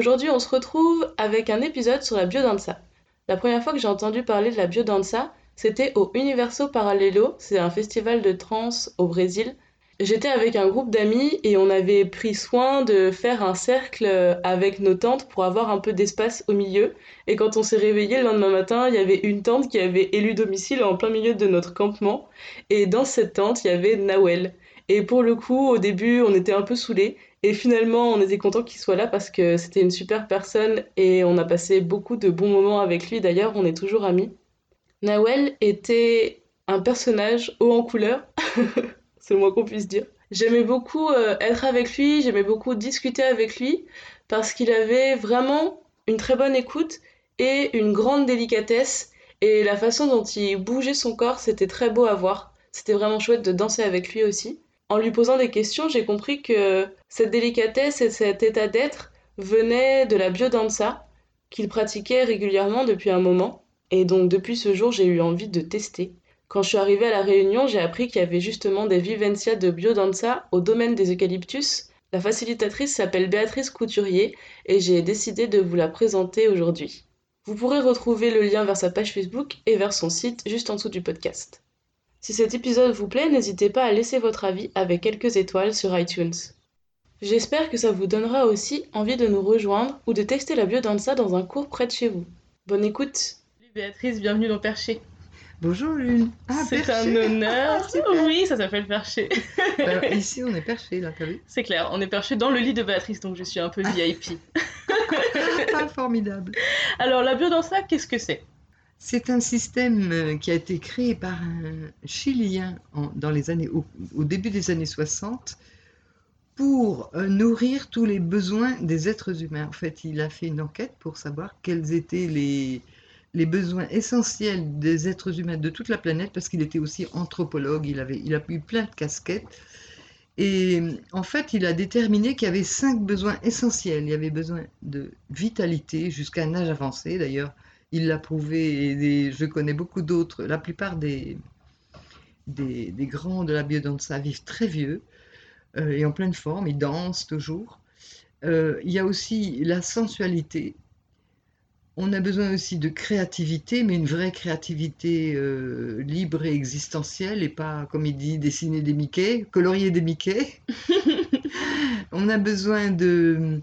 Aujourd'hui on se retrouve avec un épisode sur la biodanza. La première fois que j'ai entendu parler de la biodanza, c'était au Universo Paralelo, c'est un festival de trance au Brésil. J'étais avec un groupe d'amis et on avait pris soin de faire un cercle avec nos tentes pour avoir un peu d'espace au milieu. Et quand on s'est réveillé le lendemain matin, il y avait une tente qui avait élu domicile en plein milieu de notre campement. Et dans cette tente, il y avait Nawel. Et pour le coup, au début, on était un peu saoulés. Et finalement, on était content qu'il soit là parce que c'était une super personne et on a passé beaucoup de bons moments avec lui. D'ailleurs, on est toujours amis. Nawel était un personnage haut en couleur, c'est le moins qu'on puisse dire. J'aimais beaucoup euh, être avec lui, j'aimais beaucoup discuter avec lui parce qu'il avait vraiment une très bonne écoute et une grande délicatesse. Et la façon dont il bougeait son corps, c'était très beau à voir. C'était vraiment chouette de danser avec lui aussi en lui posant des questions, j'ai compris que cette délicatesse et cet état d'être venaient de la biodanza qu'il pratiquait régulièrement depuis un moment. Et donc depuis ce jour, j'ai eu envie de tester. Quand je suis arrivée à la Réunion, j'ai appris qu'il y avait justement des vivencias de biodanza au domaine des eucalyptus. La facilitatrice s'appelle Béatrice Couturier et j'ai décidé de vous la présenter aujourd'hui. Vous pourrez retrouver le lien vers sa page Facebook et vers son site juste en dessous du podcast. Si cet épisode vous plaît, n'hésitez pas à laisser votre avis avec quelques étoiles sur iTunes. J'espère que ça vous donnera aussi envie de nous rejoindre ou de tester la biodanza dans un cours près de chez vous. Bonne écoute Salut Béatrice, bienvenue dans Perché. Bonjour Lune. Ah, c'est un honneur. Ah, oui, ça s'appelle Perché. Alors, ici, on est perché, là, t'as vu? C'est clair, on est perché dans le lit de Béatrice, donc je suis un peu VIP. ah, formidable. Alors, la biodanza, qu'est-ce que c'est? C'est un système euh, qui a été créé par un Chilien au, début des années 60 pour euh, nourrir tous les besoins des êtres humains. En fait, il a fait une enquête pour savoir quels étaient les, les besoins essentiels des êtres humains de toute la planète, parce qu'il était aussi anthropologue, il, avait, il a eu plein de casquettes. Et en fait, il a déterminé qu'il y avait cinq besoins essentiels. Il y avait besoin de vitalité jusqu'à un âge avancé. D'ailleurs, il l'a prouvé, et je connais beaucoup d'autres. La plupart des, des, grands de la biodanza vivent très vieux euh, et en pleine forme, ils dansent toujours. Euh, il y a aussi la sensualité. On a besoin aussi de créativité, mais une vraie créativité euh, libre et existentielle, et pas, comme il dit, dessiner des Mickey, colorier des Mickey. On a besoin de,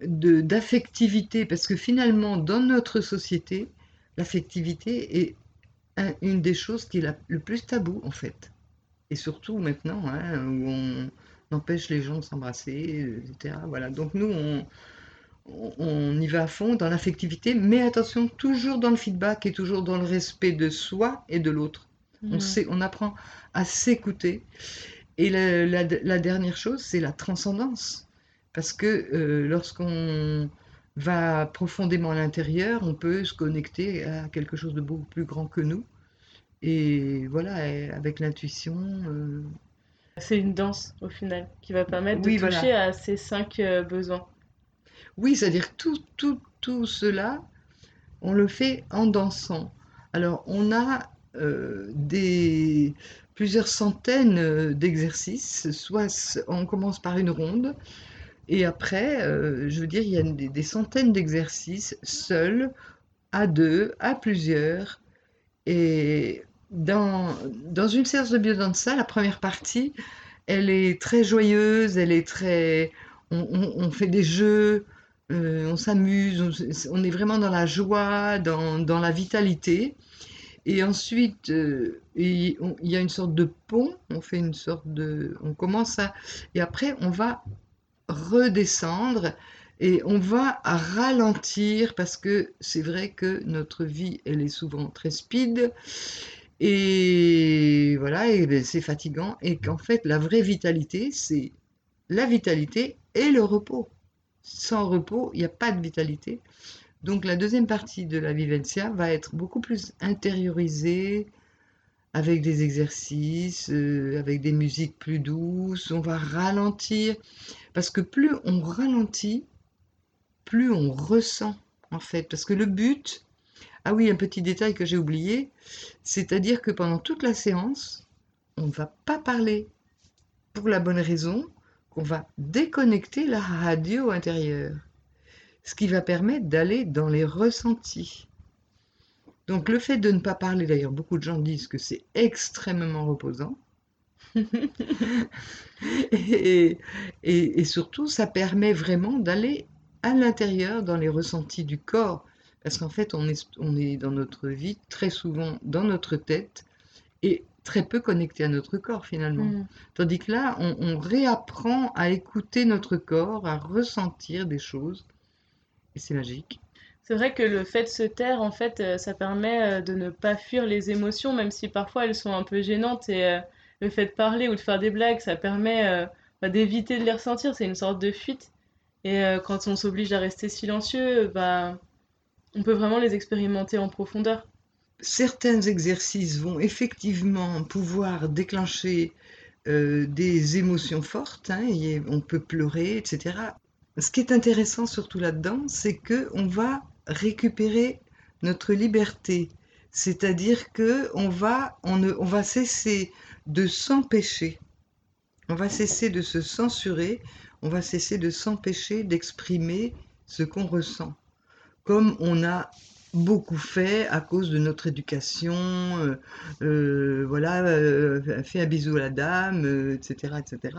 d'affectivité, parce que finalement, dans notre société, l'affectivité est une des choses qui est le plus tabou, en fait. Et surtout maintenant, hein, où on, empêche les gens de s'embrasser, etc. Voilà. Donc nous, on, on y va à fond dans l'affectivité, mais attention, toujours dans le feedback et toujours dans le respect de soi et de l'autre. On, mmh. on apprend à s'écouter. Et la dernière chose, c'est la transcendance. Parce que euh, lorsqu'on va profondément à l'intérieur, on peut se connecter à quelque chose de beaucoup plus grand que nous. Et voilà, avec l'intuition. Euh, C'est une danse au final qui va permettre de toucher à ces cinq euh, besoins. Oui, c'est-à-dire tout, tout, tout cela, on le fait en dansant. Alors, on a des, plusieurs centaines d'exercices. Soit on commence par une ronde, et après, euh, je veux dire, il y a des, centaines d'exercices seuls, à deux, à plusieurs. Et dans, dans une séance de biodanza, la première partie, elle est très joyeuse, elle est très... On, fait des jeux, euh, on s'amuse, on, est vraiment dans la joie, dans, dans la vitalité. Et ensuite, euh, il, il, y a une sorte de pont, on fait une sorte de... On commence à... Et après, on va redescendre et on va ralentir parce que c'est vrai que notre vie, elle est souvent très speed Et voilà, et ben, c'est fatigant. Et qu'en fait, la vraie vitalité, c'est la vitalité et le repos. Sans repos, il n'y a pas de vitalité. Donc la deuxième partie de la vivencia va être beaucoup plus intériorisée, avec des exercices, euh, avec des musiques plus douces. On va ralentir, parce que plus on ralentit, plus on ressent, en fait. Parce que le but, ah oui, un petit détail que j'ai oublié, c'est-à-dire que pendant toute la séance, on ne va pas parler pour la bonne raison qu'on va déconnecter la radio intérieure, ce qui va permettre d'aller dans les ressentis. Donc le fait de ne pas parler, d'ailleurs beaucoup de gens disent que c'est extrêmement reposant. et, et, surtout, ça permet vraiment d'aller à l'intérieur dans les ressentis du corps. Parce qu'en fait, on est, on est dans notre vie très souvent dans notre tête et très peu connecté à notre corps finalement. Mm. Tandis que là, on, réapprend à écouter notre corps, à ressentir des choses. Et c'est magique. C'est vrai que le fait de se taire, en fait, euh, ça permet euh, de ne pas fuir les émotions, même si parfois elles sont un peu gênantes. Et euh, le fait de parler ou de faire des blagues, ça permet bah, d'éviter de les ressentir. C'est une sorte de fuite. Et quand on s'oblige à rester silencieux, bah, on peut vraiment les expérimenter en profondeur. Certains exercices vont effectivement pouvoir déclencher des émotions fortes, hein, on peut pleurer, etc. Ce qui est intéressant surtout là-dedans, c'est que on va récupérer notre liberté, c'est-à-dire que on va, on, on va cesser de s'empêcher, on va cesser de se censurer, on va cesser de s'empêcher d'exprimer ce qu'on ressent comme on a beaucoup fait à cause de notre éducation, euh, euh, voilà, euh, fait un bisou à la dame, etc., etc.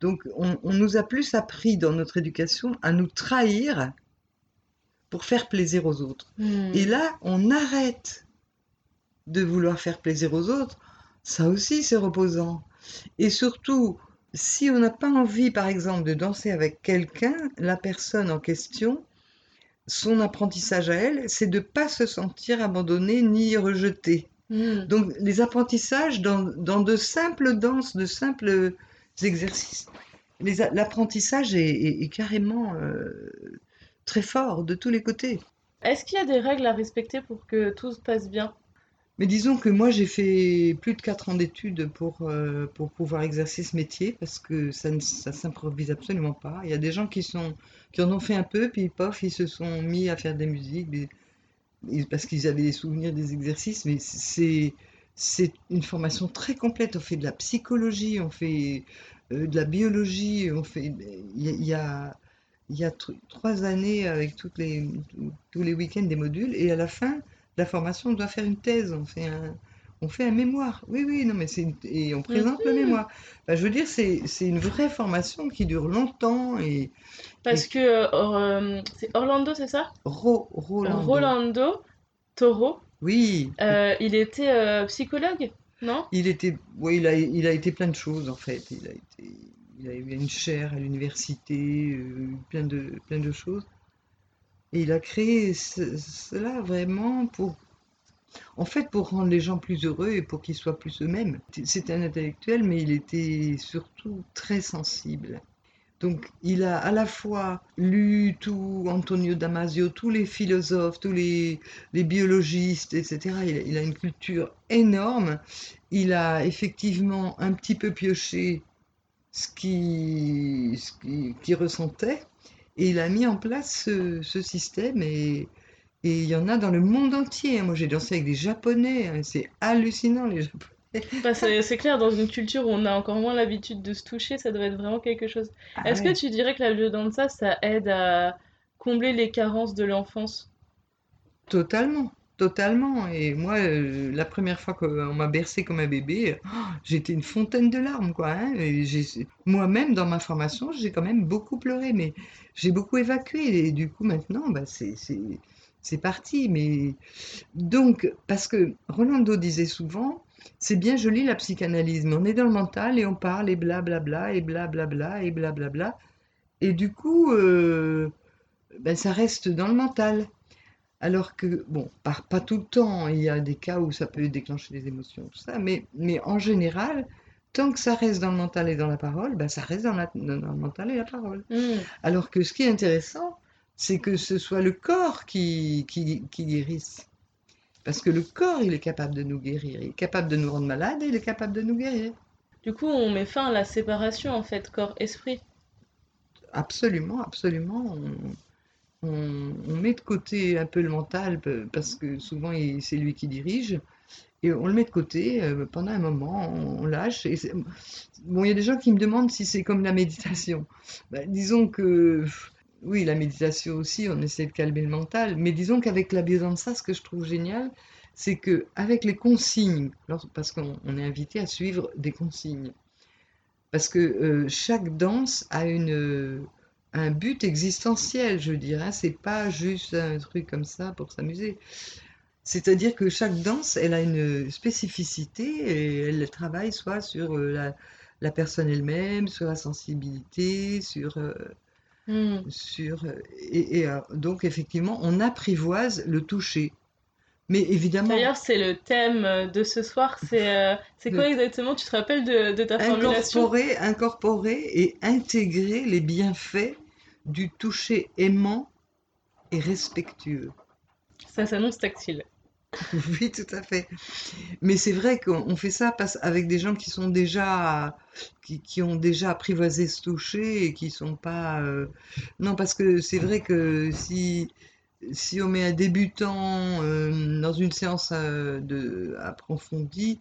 Donc on, nous a plus appris dans notre éducation à nous trahir pour faire plaisir aux autres. Hmm. Et là, on arrête de vouloir faire plaisir aux autres. Ça aussi, c'est reposant. Et surtout, si on n'a pas envie, par exemple, de danser avec quelqu'un, la personne en question, son apprentissage à elle, c'est de ne pas se sentir abandonné ni rejeté. Hmm. Donc les apprentissages dans, de simples danses, de simples exercices, l'apprentissage est, carrément euh, très fort de tous les côtés. Est-ce qu'il y a des règles à respecter pour que tout se passe bien? Mais disons que moi, j'ai fait plus de 4 ans d'études pour, euh, pour pouvoir exercer ce métier parce que ça ne ça s'improvise absolument pas. Il y a des gens qui, sont, qui en ont fait un peu, puis pof, ils se sont mis à faire des musiques parce qu'ils avaient des souvenirs des exercices, mais c'est, c'est une formation très complète. On fait de la psychologie, on fait euh, de la biologie, on fait. Il y a, il y a trois années avec toutes les, tous les week-ends des modules, et à la fin, la formation, on doit faire une thèse, on fait un, on fait un mémoire. Oui, oui, non, mais c'est et on présente le mémoire. Bah, je veux dire, c'est une vraie formation qui dure longtemps et parce que euh, euh, c'est Orlando, c'est ça? Rolando. Rolando Toro. Oui. Euh, il était psychologue, non? Il était, oui, il a, il a été plein de choses en fait. Il a été, il a eu une chaire à l'université, plein de, plein de choses. Et il a créé cela vraiment pour, en fait, pour rendre les gens plus heureux et pour qu'ils soient plus eux-mêmes. C'était un intellectuel, mais il était surtout très sensible. Donc, il a à la fois lu tout Antonio Damasio, tous les philosophes, tous les, biologistes, etc. Il a, une culture énorme. Il a effectivement un petit peu pioché ce qu'il qui ressentait. Et il a mis en place ce, système et, il y en a dans le monde entier. Moi, j'ai dansé avec des Japonais. Hein, c'est hallucinant, les Japonais. Bah, c'est clair, dans une culture où on a encore moins l'habitude de se toucher, ça doit être vraiment quelque chose. Ah Est-ce que tu dirais que la biodanza, ça aide à combler les carences de l'enfance? Totalement. Totalement. Et moi, euh, la première fois qu'on m'a bercé comme un bébé, oh, j'étais une fontaine de larmes, quoi. Hein. moi-même, dans ma formation, j'ai quand même beaucoup pleuré, mais j'ai beaucoup évacué. Et du coup, maintenant, bah, c'est parti. Mais donc, parce que Rolando disait souvent, c'est bien joli la psychanalyse, mais on est dans le mental et on parle et blablabla et blablabla et blablabla. Et du coup, euh, ben, ça reste dans le mental. Alors que, bon, pas, pas tout le temps, il y a des cas où ça peut déclencher des émotions, tout ça, mais, mais en général, tant que ça reste dans le mental et dans la parole, ben ça reste dans, la- dans le mental et la parole. Hmm. Alors que ce qui est intéressant, c'est que ce soit le corps qui, qui, qui guérisse. Parce que le corps, il est capable de nous guérir, il est capable de nous rendre malades et il est capable de nous guérir. Du coup, on met fin à la séparation en fait, corps-esprit. Absolument, absolument. On, on- met de côté un peu le mental parce que souvent c'est lui qui dirige et on le met de côté euh, pendant un moment, on, lâche. Et bon, il y a des gens qui me demandent si c'est comme la méditation. Ben, disons que oui, la méditation aussi, on essaie de calmer le mental, mais disons qu'avec la biodanza, ce que je trouve génial, c'est que avec les consignes, parce qu'on on est invité à suivre des consignes. Parce que euh, chaque danse a une, un but existentiel, je dirais. C'est pas juste un truc comme ça pour s'amuser. C'est-à-dire que chaque danse, elle a une spécificité et elle travaille soit sur euh, la, la personne elle-même, sur la sensibilité, sur, euh, Hmm. sur euh, et, et, donc effectivement, on apprivoise le toucher. Mais évidemment, D'ailleurs, c'est le thème euh, de ce soir. C'est euh, c'est quoi exactement? Tu te rappelles de, de ta formulation? incorporer, incorporer et intégrer les bienfaits du toucher aimant et respectueux. Ça s'annonce tactile. Oui, tout à fait. Mais c'est vrai qu'on on fait ça parce- avec des gens qui sont déjà, qui, qui ont déjà apprivoisé ce toucher et qui sont pas. euh, Non, parce que c'est vrai que si, si on met un débutant euh, dans une séance euh, de, approfondie,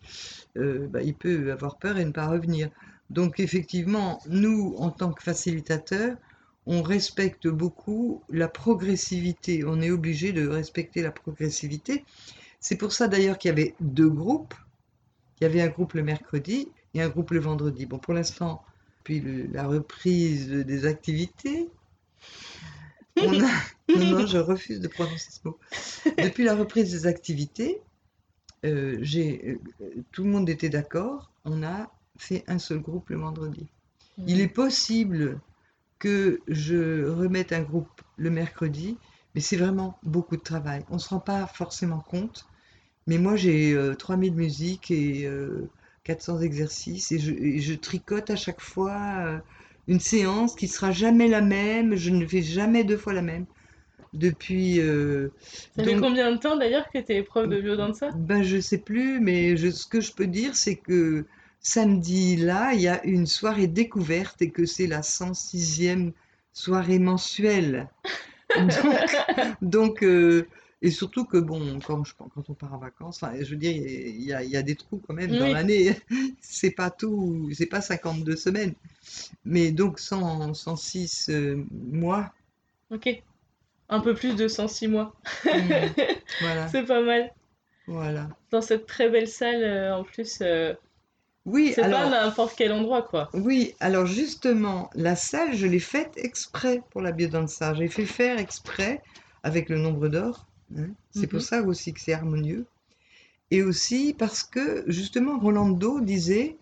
euh, bah, il peut avoir peur et ne pas revenir. Donc effectivement, nous, en tant que facilitateurs, on respecte beaucoup la progressivité. On est obligé de respecter la progressivité. C'est pour ça d'ailleurs qu'il y avait deux groupes. Il y avait un groupe le mercredi et un groupe le vendredi. Bon, pour l'instant, puis la reprise des activités, on a... Non, non, je refuse de prononcer ce mot. Depuis la reprise des activités, euh, j'ai, euh, tout le monde était d'accord. On a fait un seul groupe le vendredi. Il est possible que je remette un groupe le mercredi, mais c'est vraiment beaucoup de travail. On ne se rend pas forcément compte, mais moi j'ai euh, 3000 musiques et euh, 400 exercices et je, et je tricote à chaque fois euh, une séance qui sera jamais la même, je ne fais jamais deux fois la même. Depuis... euh, Ça fait combien de temps d'ailleurs que t'es prof de biodanza? ben, je sais plus, mais je- ce que je peux dire, c'est que samedi, là, il y a une soirée découverte et que c'est la 106e soirée mensuelle. Donc, donc, euh, et surtout que, bon, quand, je, quand on part en vacances, enfin, je veux dire, il y a, il y a des trous quand même dans Oui. l'année. C'est pas tout, c'est pas 52 semaines. Mais donc, 100, 106 euh, mois. Ok. Un peu plus de 106 mois. Hmm, voilà, C'est pas mal. voilà. Dans cette très belle salle, euh, en plus, euh, Oui, c'est pas n'importe quel endroit, quoi. Oui, alors justement, la salle, je l'ai faite exprès pour la biodanza. J'ai fait faire exprès avec le nombre d'or. Hein. C'est pour Mhm. ça aussi que c'est harmonieux. Et aussi parce que, justement, Rolando disait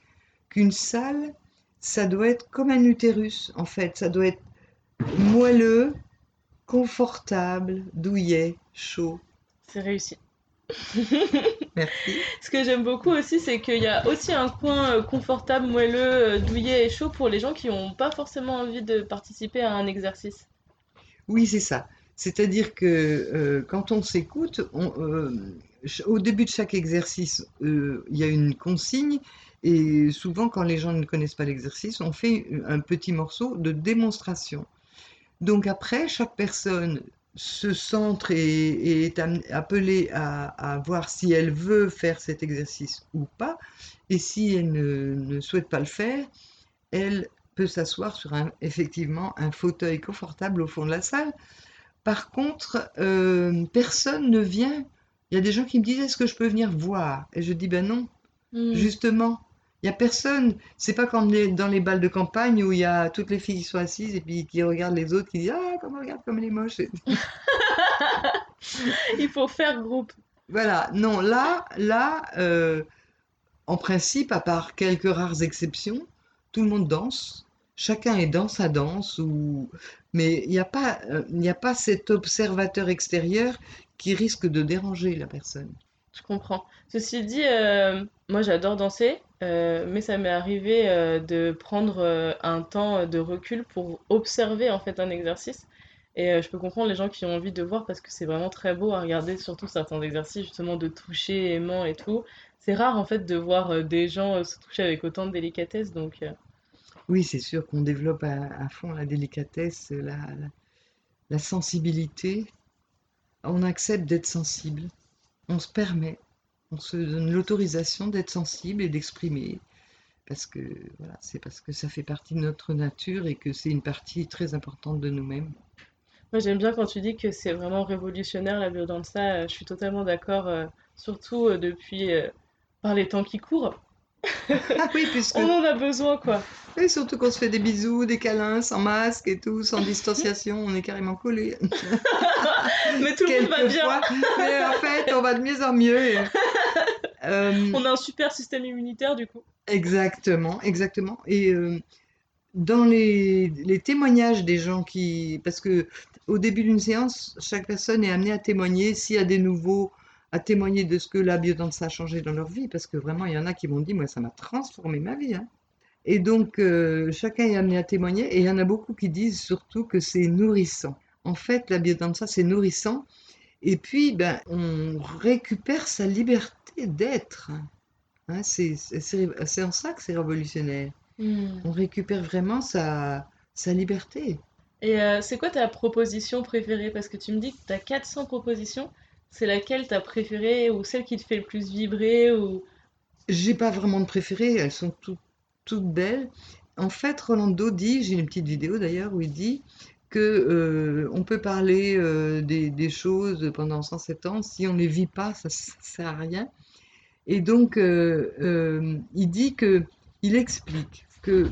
qu'une salle, ça doit être comme un utérus, en fait. Ça doit être moelleux, confortable, douillet, chaud. C'est réussi. Merci. Ce que j'aime beaucoup aussi, c'est qu'il y a aussi un coin euh, confortable, moelleux, euh, douillet et chaud pour les gens qui n'ont pas forcément envie de participer à un exercice. Oui, c'est ça. C'est-à-dire que euh, quand on s'écoute, euh, au début de chaque exercice, euh, il y a une consigne et souvent quand les gens ne connaissent pas l'exercice, on fait un petit morceau de démonstration. Donc après, chaque personne se centre et, est appelée à, voir si elle veut faire cet exercice ou pas. Et si elle ne, souhaite pas le faire, elle peut s'asseoir sur effectivement un fauteuil confortable au fond de la salle. Par contre, euh, personne ne vient. Il y a des gens qui me disent, est-ce que je peux venir voir? Et je dis, ben non, Hmm. justement. Il n'y a personne. C'est pas comme les- dans les balles de campagne où il y a toutes les filles qui sont assises et puis qui regardent les autres qui disent, ah, comme regarde comme elle est moche. Il faut faire groupe. Voilà. Non, là, là, euh, en principe, à part quelques rares exceptions, tout le monde danse. Chacun est dans sa danse, ou... mais il n'y a pas, euh, a pas cet observateur extérieur qui risque de déranger la personne. Je comprends. Ceci dit, euh, moi j'adore danser, euh, mais ça m'est arrivé de prendre un temps de recul pour observer en fait un exercice. Et je peux comprendre les gens qui ont envie de voir parce que c'est vraiment très beau à regarder, surtout certains exercices justement de toucher, aimant et tout. C'est rare en fait de voir des gens se toucher avec autant de délicatesse, donc Oui, c'est sûr qu'on développe à, fond la délicatesse, la, sensibilité. On accepte d'être sensible on se permet, on se donne l'autorisation d'être sensible et d'exprimer. Parce que voilà, c'est parce que ça fait partie de notre nature et que c'est une partie très importante de nous-mêmes. Moi j'aime bien quand tu dis que c'est vraiment révolutionnaire la biodanza, euh, je suis totalement d'accord, euh, surtout euh, depuis par les temps qui courent. Ah oui, puisque... On en a besoin, quoi. Et surtout qu'on se fait des bisous, des câlins, sans masque et tout, sans distanciation, on est carrément collés. mais tout le monde va bien. mais en fait, on va de mieux en mieux. Euh, on a un super système immunitaire, du coup. Exactement, exactement. Et euh, dans les, les, témoignages des gens qui... Parce que au début d'une séance, chaque personne est amenée à témoigner s'il y a des nouveaux à témoigner de ce que la biodanza a changé dans leur vie, parce que vraiment, il y en a qui m'ont dit, moi, ça m'a transformé ma vie. Hein. Et donc, euh, chacun est amené à témoigner, et il y en a beaucoup qui disent surtout que c'est nourrissant. En fait, la biodanza, c'est nourrissant, et puis, ben, on récupère sa liberté d'être. Hein, c'est en ça que c'est révolutionnaire. Hmm. On récupère vraiment sa, sa liberté. Et euh, c'est quoi ta proposition préférée? Parce que tu me dis que tu as 400 propositions c'est laquelle t'as préférée ou celle qui te fait le plus vibrer ou... J'ai pas vraiment de préférée, elles sont toutes belles. En fait, Rolando dit, j'ai une petite vidéo d'ailleurs où il dit que euh, on peut parler euh, des, choses pendant 107 ans, si on les vit pas, ça, ne sert à rien. Et donc, euh, il dit que, il explique que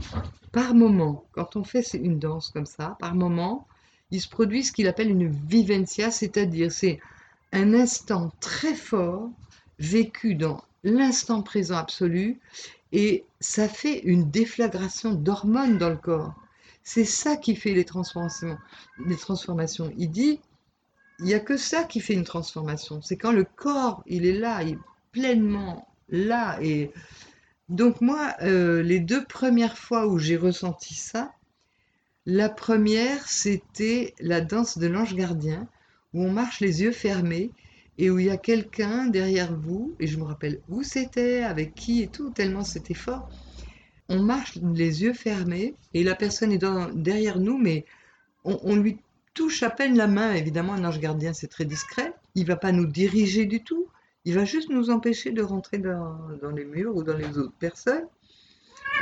par moment, quand on fait une danse comme ça, par moment, il se produit ce qu'il appelle une vivencia, c'est-à-dire c'est un instant très fort vécu dans l'instant présent absolu et ça fait une déflagration d'hormones dans le corps. C'est ça qui fait les transformations. Les transformations. Il dit, il n'y a que ça qui fait une transformation. C'est quand le corps, il est là, il est pleinement là. Et donc moi, euh, les deux premières fois où j'ai ressenti ça, la première, c'était la danse de l'ange gardien où on marche les yeux fermés et où il y a quelqu'un derrière vous, et je me rappelle où c'était, avec qui et tout, tellement c'était fort. On marche les yeux fermés et la personne est derrière nous, mais on, lui touche à peine la main. Évidemment, un ange gardien, c'est très discret. Il va pas nous diriger du tout. Il va juste nous empêcher de rentrer dans, dans les murs ou dans les autres personnes.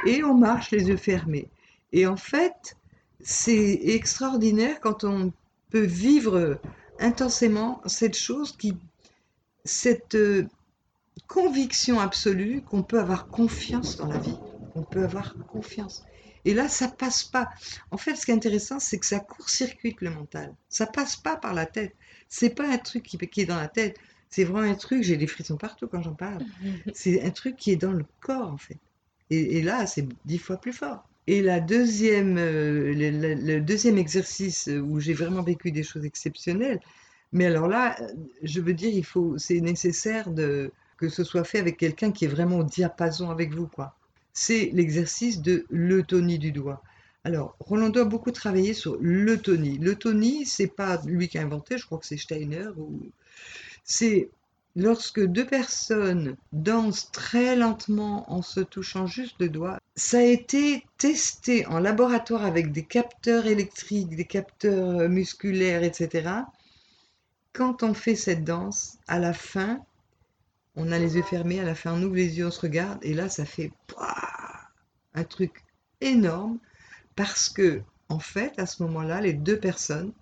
Et on marche les yeux fermés. Et en fait, c'est extraordinaire quand on peut vivre intensément cette chose qui, cette euh, conviction absolue qu'on peut avoir confiance dans la vie, qu'on peut avoir confiance. Et là, ça passe pas. En fait, ce qui est intéressant, c'est que ça court-circuite le mental. Ça passe pas par la tête. C'est pas un truc qui, qui est dans la tête. C'est vraiment un truc, j'ai des frissons partout quand j'en parle. C'est un truc qui est dans le corps, en fait. Et, et là, c'est dix fois plus fort. Et la deuxième, euh, le, deuxième exercice où j'ai vraiment vécu des choses exceptionnelles, mais alors là, je veux dire, il faut, c'est nécessaire que ce soit fait avec quelqu'un qui est vraiment au diapason avec vous, quoi. C'est l'exercice de l'eutonie du doigt. Alors, Rolando a beaucoup travaillé sur l'eutonie. L'eutonie, c'est pas lui qui a inventé, je crois que c'est Steiner. Ou... C'est lorsque deux personnes dansent très lentement en se touchant juste le doigt, ça a été testé en laboratoire avec des capteurs électriques, des capteurs euh, musculaires, etc. Quand on fait cette danse, à la fin, on a les yeux fermés, à la fin on ouvre les yeux, on se regarde, et là ça fait un truc énorme parce que, en fait, à ce moment-là, les deux personnes,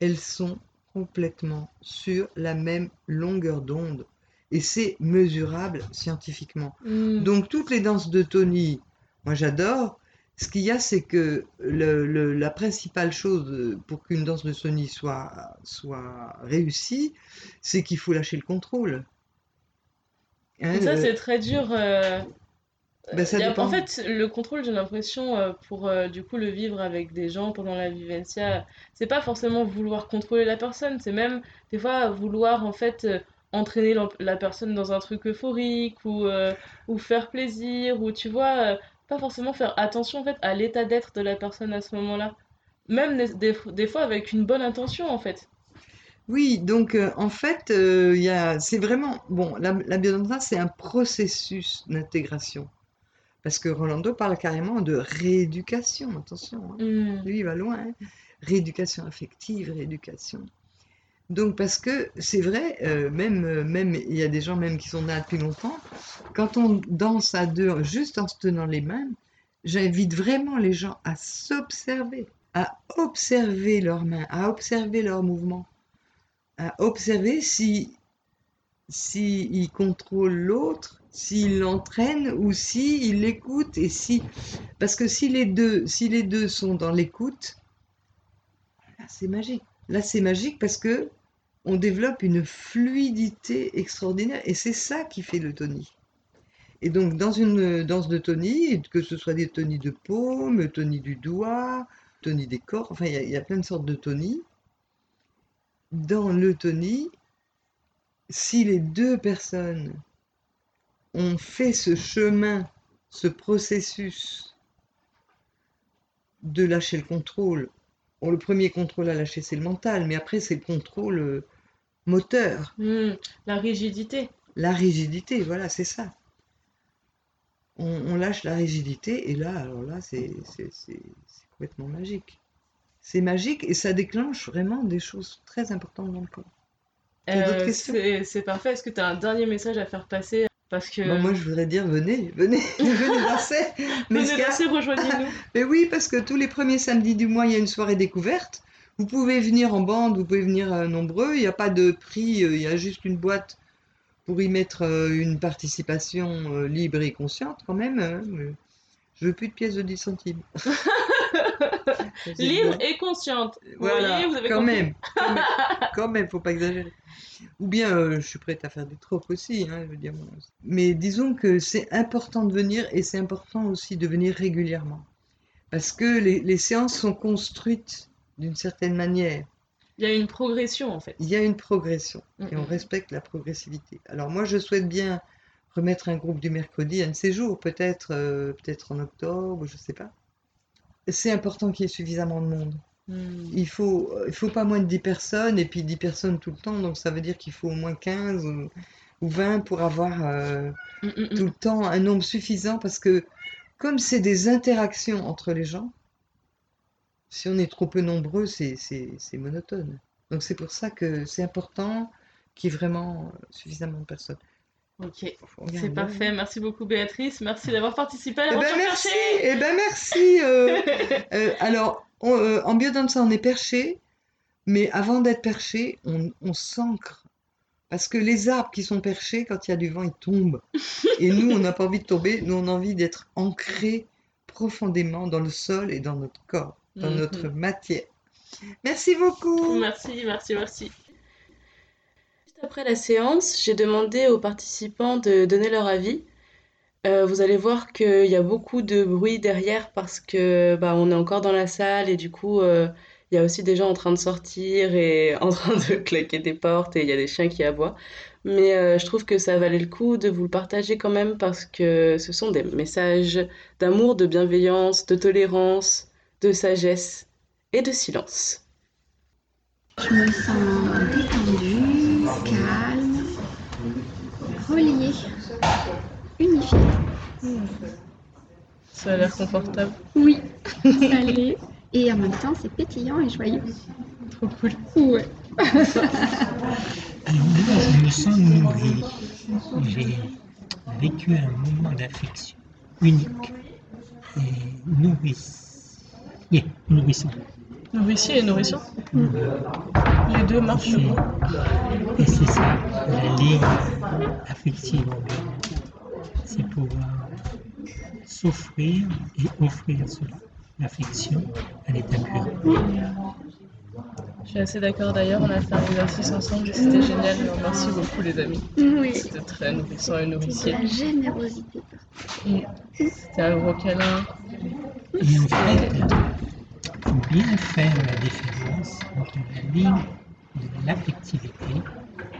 elles sont complètement sur la même longueur d'onde. Et c'est mesurable scientifiquement. Mm. Donc toutes les danses de Tony, moi j'adore. Ce qu'il y a, c'est que la principale chose pour qu'une danse de Tony soit, soit réussie, c'est qu'il faut lâcher le contrôle. Hein, ça, c'est très dur. Euh, Ben, ça a- dépend. En fait, le contrôle, j'ai l'impression, euh, pour euh, du coup le vivre avec des gens pendant la vivencia, c'est pas forcément vouloir contrôler la personne, c'est même des fois vouloir en fait euh, entraîner la personne dans un truc euphorique ou, euh, ou faire plaisir, ou tu vois, pas forcément faire attention en fait à l'état d'être de la personne à ce moment-là. Même des, des- des fois avec une bonne intention en fait. Oui, donc euh, en fait, euh, c'est vraiment, bon, la, la c'est un processus d'intégration. Parce que Rolando parle carrément de rééducation, attention, hein. Hmm. Lui, il va loin, hein. Rééducation affective, rééducation. Donc, parce que c'est vrai, euh, même, euh, même, il y a des gens même qui sont là depuis longtemps, quand on danse à deux, juste en se tenant les mains, j'invite vraiment les gens à s'observer, à observer leurs mains, à observer leurs mouvements, à observer si, si ils contrôlent l'autre, s'ils l'entraînent ou s'ils l'écoutent et si parce que si les deux si les deux sont dans l'écoute, c'est magique. Là c'est magique parce que on développe une fluidité extraordinaire et c'est ça qui fait le toni. Et donc dans une danse de toni, que ce soit des tonis de paume, tonis du doigt, tonis des corps, enfin il y, a- il y a plein de sortes de tonis. Dans le toni, si les deux personnes ont fait ce chemin, ce processus de lâcher le contrôle, bon, le premier contrôle à lâcher, c'est le mental, mais après, c'est le contrôle euh, moteur, Hmm. La rigidité. la rigidité, voilà, c'est ça. On, on lâche la rigidité, et là, alors là, c'est complètement magique. C'est magique et ça déclenche vraiment des choses très importantes dans le corps. Euh, c'est parfait. Est-ce que tu as un dernier message à faire passer? Parce que Bon, moi, je voudrais dire, venez, venez, venez danser. Mais venez danser, rejoignez-nous. Mais oui, parce que tous les premiers samedis du mois, il y a une soirée découverte. Vous pouvez venir en bande, vous pouvez venir euh, nombreux. Il n'y a pas de prix, euh, il y a juste une boîte pour y mettre euh, une participation libre et consciente quand même. hein, je veux plus de pièces de 10 centimes. Libre et consciente. Vous Voilà, voyez, vous avez quand même, quand même, quand même, faut pas exagérer. Ou bien, euh, je suis prête à faire des tropes aussi, hein, je veux dire. Mais disons que c'est important de venir et c'est important aussi de venir régulièrement. Parce que les, les séances sont construites d'une certaine manière. Il y a une progression en fait. Il y a une progression et on respecte la progressivité. Alors moi, je souhaite bien remettre un groupe du mercredi un de ces jours, peut-être euh, peut-être en octobre, je sais pas. C'est important qu'il y ait suffisamment de monde. Hmm. Il faut, il faut pas moins de 10 personnes, et puis 10 personnes tout le temps, donc ça veut dire qu'il faut au moins 15 ou, ou 20 pour avoir euh, Mm, mm, mm. tout le temps un nombre suffisant, parce que comme c'est des interactions entre les gens, si on est trop peu nombreux, c'est monotone. Donc c'est pour ça que c'est important qu'il y ait vraiment suffisamment de personnes. Ok, c'est parfait. Merci beaucoup Béatrice. Merci d'avoir participé à Eh ben merci, perchée. eh ben merci. euh, euh, alors, on, euh, en biodanza, on est perché, mais avant d'être perché, on, on s'ancre. Parce que les arbres qui sont perchés, quand il y a du vent, ils tombent. Et nous, on n'a pas envie de tomber, nous, on a envie d'être ancrés profondément dans le sol et dans notre corps, dans Mhm. notre matière. Merci beaucoup. Merci, merci, merci. Après la séance, j'ai demandé aux participants de donner leur avis. Euh, vous allez voir qu'il y a beaucoup de bruit derrière parce que bah, on est encore dans la salle et du coup euh, il y a aussi des gens en train de sortir et en train de claquer des portes et il y a des chiens qui aboient. Mais euh, je trouve que ça valait le coup de vous le partager quand même parce que ce sont des messages d'amour, de bienveillance, de tolérance, de sagesse et de silence. Je me sens détendue, calme, reliée, unifiée. Ça a l'air confortable. Oui, ça l'est. Et en même temps, c'est pétillant et joyeux. Trop cool. Ouais. Alors moi, je me sens nourri. J'ai vécu un moment d'affection unique et nourriss- yeah, nourrissant. Nourricier et nourrissant. Les deux marchent. Et c'est ça, la ligne affective. C'est pouvoir s'offrir et offrir cela. L'affection, elle est pure. Je suis assez d'accord d'ailleurs, on a fait un exercice ensemble et c'était génial. Merci beaucoup les amis. Oui. C'était très nourrissant et nourricier. La générosité. C'était un gros câlin. Et en fait, faut bien faire la différence entre la ligne de l'affectivité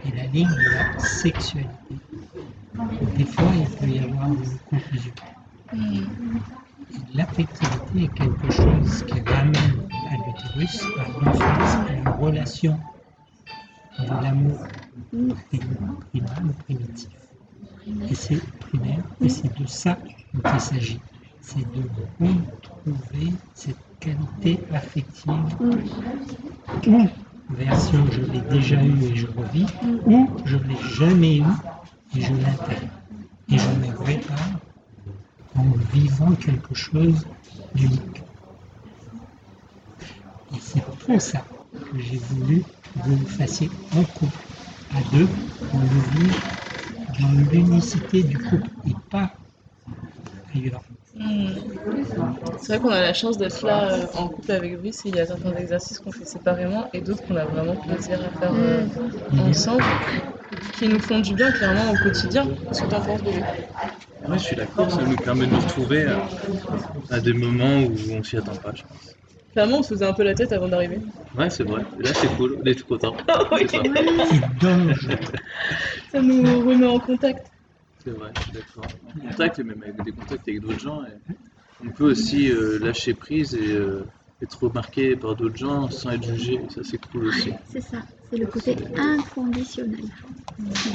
et la ligne de la sexualité. Des fois, il peut y avoir une confusion. L'affectivité est quelque chose qui ramène à l'utérus, à l'enfance, à une relation de l'amour primal ou primitif. Et c'est primaire, et c'est de ça dont il s'agit. C'est de retrouver cette qualité affective ou version je l'ai déjà eu et je revis, ou je ne l'ai jamais eu et je l'intègre. Et je me répare en vivant quelque chose d'unique. Et c'est pour ça que j'ai voulu que vous le fassiez en couple, à deux, pour le vivre dans l'unicité du couple et pas ailleurs. Hmm. C'est vrai qu'on a la chance d'être là euh, en couple avec Brice et il y a certains exercices qu'on fait séparément et d'autres qu'on a vraiment plaisir à faire euh, ensemble qui nous font du bien clairement au quotidien. Qu'est-ce que tu en penses Bébé Ouais, je suis d'accord, ça nous permet de nous retrouver à, à des moments où on s'y attend pas, je pense. Clairement on se faisait un peu la tête avant d'arriver. Ouais, c'est vrai. Et là, c'est cool, on est tout content. C'est ça. C'est dangereux. Ça nous remet en contact. C'est vrai, je suis d'accord. En contact, et même avec des contacts avec d'autres gens, et on peut aussi euh, lâcher prise et euh, être remarqué par d'autres gens sans être jugé. Ça, c'est cool aussi. C'est ça. C'est le côté inconditionnel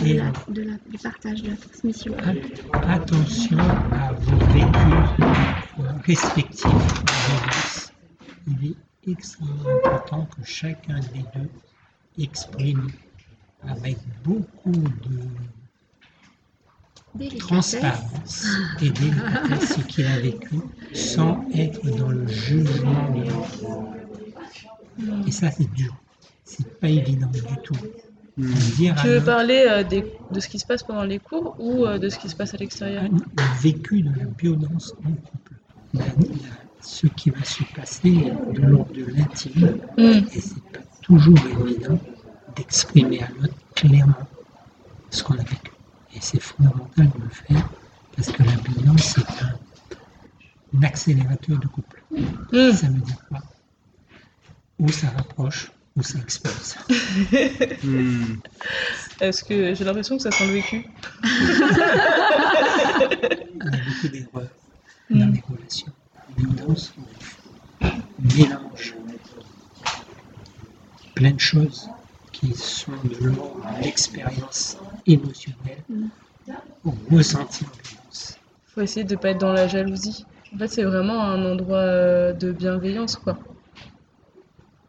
de la, de la- du partage, de la transmission. At- Attention à vos vécus respectifs de violence. Il est extrêmement important que chacun des deux exprime avec beaucoup de Délicatesse. transparence et délicatesse ce qu'il a vécu sans être dans le jugement de l'autre. Et ça, c'est dur. C'est pas évident du tout. Hmm. Dire Tu veux parler euh, des- de ce qui se passe pendant les cours ou euh, de ce qui se passe à l'extérieur? Le vécu de la violence en couple. La- la- ce qui va se passer de l'ordre de l'intime, Hmm. et c'est pas toujours évident d'exprimer à l'autre clairement ce qu'on a vécu. Et c'est fondamental de le faire parce que la c'est un, un accélérateur de couple. Hmm. Ça veut dire quoi? Ou ça rapproche, ou ça expose. Hmm. Est-ce que j'ai l'impression que ça sent le vécu? Il y a beaucoup d'erreurs dans Mm. les relations. La violence mélange plein de choses qui sont de l'expérience émotionnelle au ressenti en violence. Faut essayer de pas être dans la jalousie. En fait, c'est vraiment un endroit euh, de bienveillance, quoi.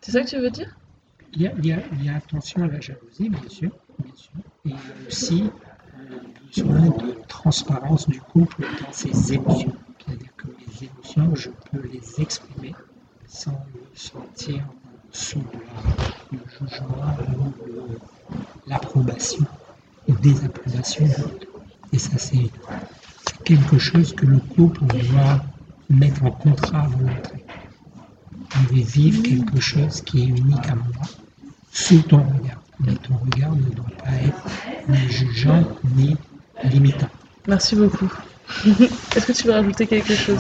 C'est ça que tu veux dire? Il y, a, il y a- il y a attention à la jalousie, bien sûr, bien sûr. Et il y a aussi un besoin de transparence du couple dans ses émotions. C'est-à-dire que mes émotions, je peux les exprimer sans me sentir sous le jugement l'approbation ou désapprobation. Et ça, c'est quelque chose que le couple doit mettre en contrat avant d'entrer. On veut vivre quelque chose qui est unique à moi, sous ton regard. Mais ton regard ne doit pas être ni jugeant ni limitant. Merci beaucoup. Est-ce que tu veux rajouter quelque chose?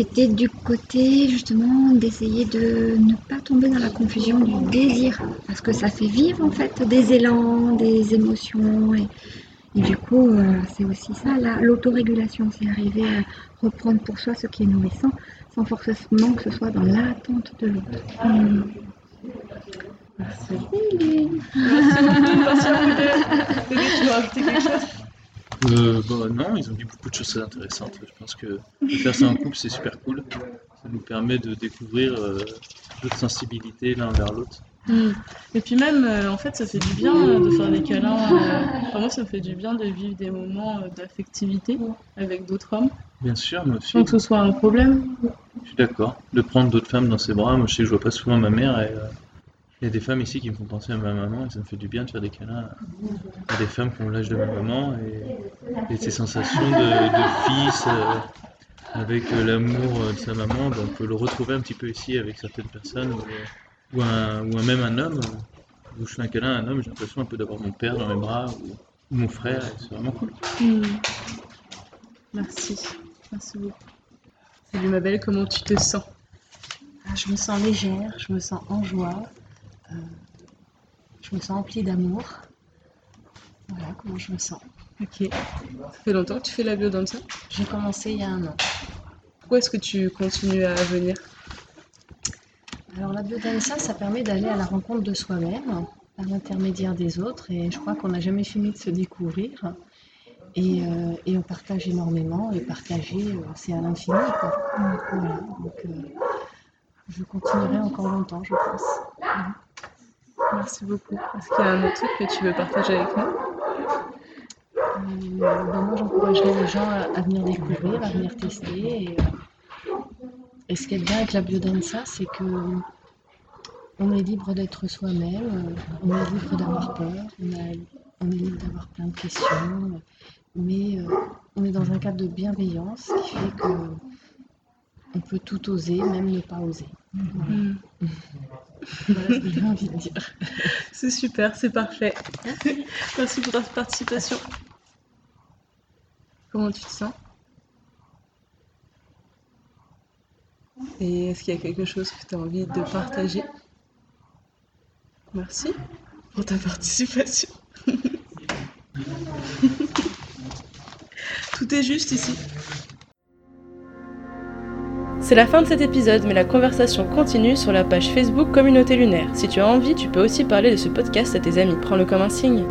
C'était du côté justement d'essayer de ne pas tomber dans la confusion du désir, parce que ça fait vivre en fait des élans, des émotions, et, du coup euh, c'est aussi ça, la- l'autorégulation, c'est arriver à reprendre pour soi ce qui est nourrissant, sans forcément que ce soit dans l'attente de l'autre. Merci. Euh, bah, non, ils ont dit beaucoup de choses très intéressantes. Je pense que de faire ça en couple, c'est super cool. Ça nous permet de découvrir euh, d'autres sensibilités l'un vers l'autre. Hmm. Et puis même, euh, en fait, ça fait du bien euh, de faire des câlins. euh, enfin, moi, ça me fait du bien de vivre des moments d'affectivité avec d'autres hommes, Bien sûr, moi aussi. sans que ce soit un problème. Je suis d'accord. De prendre d'autres femmes dans ses bras. Moi, je sais que je vois pas souvent ma mère. Et, il y a des femmes ici qui me font penser à ma maman et ça me fait du bien de faire des câlins à des femmes qui ont l'âge de ma maman et, et ces sensations de, de fils. euh, avec euh, l'amour euh, de sa maman, ben, on peut le retrouver un petit peu ici avec certaines personnes, ou, ou un, ou un- même un homme, où je fais un câlin à un homme, j'ai l'impression un peu d'avoir mon père dans mes bras, ou, ou mon frère, et c'est vraiment cool. Hmm. Merci. Merci beaucoup. Salut ma belle, comment tu te sens? Ah, Je me sens légère, je me sens en joie, je me sens emplie d'amour. Voilà comment je me sens. Ok. Ça fait longtemps que tu fais la biodanza J'ai commencé il y a un an. Pourquoi est-ce que tu continues à venir? Alors la biodanza, ça permet d'aller à la rencontre de soi-même par l'intermédiaire des autres et je crois qu'on n'a jamais fini de se découvrir. Et, euh, et on partage énormément et partager, euh, c'est à l'infini. Voilà, donc euh, je continuerai encore longtemps, je pense. Merci beaucoup. Est-ce qu'il y a un autre truc que tu veux partager avec nous? Euh, ben moi, j'encouragerais les gens à, venir découvrir, à venir tester. Et, euh, et ce qui est bien avec la biodanza, c'est que on est libre d'être soi-même, euh, on est libre d'avoir peur, on, est libre d'avoir plein de questions, mais on est dans un cadre de bienveillance qui fait que on peut tout oser, même ne pas oser. Voilà, Voilà ce que j'ai envie de dire. C'est super, c'est parfait. Merci pour ta participation. Comment tu te sens? Et est-ce qu'il y a quelque chose que tu as envie de partager? Merci pour ta participation. Tout est juste ici. C'est la fin de cet épisode, mais la conversation continue sur la page Facebook Communauté Lunaire. Si tu as envie, tu peux aussi parler de ce podcast à tes amis. Prends-le comme un signe.